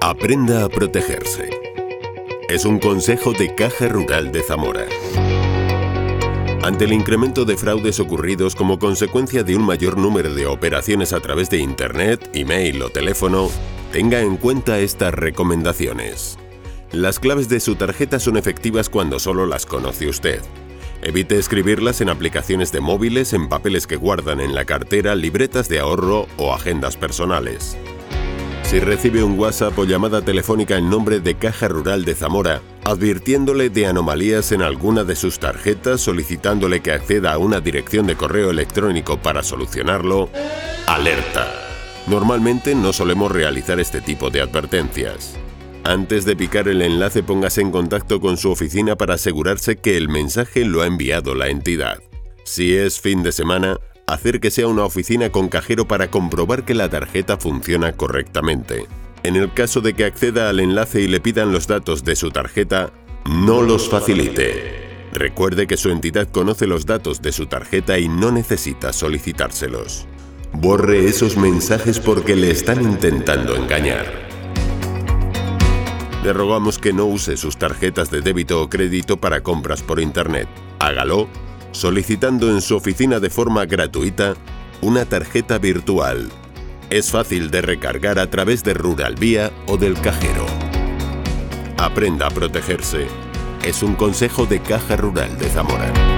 Aprenda a protegerse. Es un consejo de Caja Rural de Zamora. Ante el incremento de fraudes ocurridos como consecuencia de un mayor número de operaciones a través de Internet, email o teléfono, tenga en cuenta estas recomendaciones. Las claves de su tarjeta son efectivas cuando solo las conoce usted. Evite escribirlas en aplicaciones de móviles, en papeles que guardan en la cartera, libretas de ahorro o agendas personales. Si recibe un WhatsApp o llamada telefónica en nombre de Caja Rural de Zamora, advirtiéndole de anomalías en alguna de sus tarjetas, solicitándole que acceda a una dirección de correo electrónico para solucionarlo, alerta. Normalmente no solemos realizar este tipo de advertencias. Antes de picar el enlace póngase en contacto con su oficina para asegurarse que el mensaje lo ha enviado la entidad. Si es fin de semana, acérquese a una oficina con cajero para comprobar que la tarjeta funciona correctamente. En el caso de que acceda al enlace y le pidan los datos de su tarjeta, no los facilite. Recuerde que su entidad conoce los datos de su tarjeta y no necesita solicitárselos. Borre esos mensajes porque le están intentando engañar. Le rogamos que no use sus tarjetas de débito o crédito para compras por Internet. Hágalo solicitando en su oficina de forma gratuita una tarjeta virtual. Es fácil de recargar a través de Rural Vía o del cajero. Aprenda a protegerse. Es un consejo de Caja Rural de Zamora.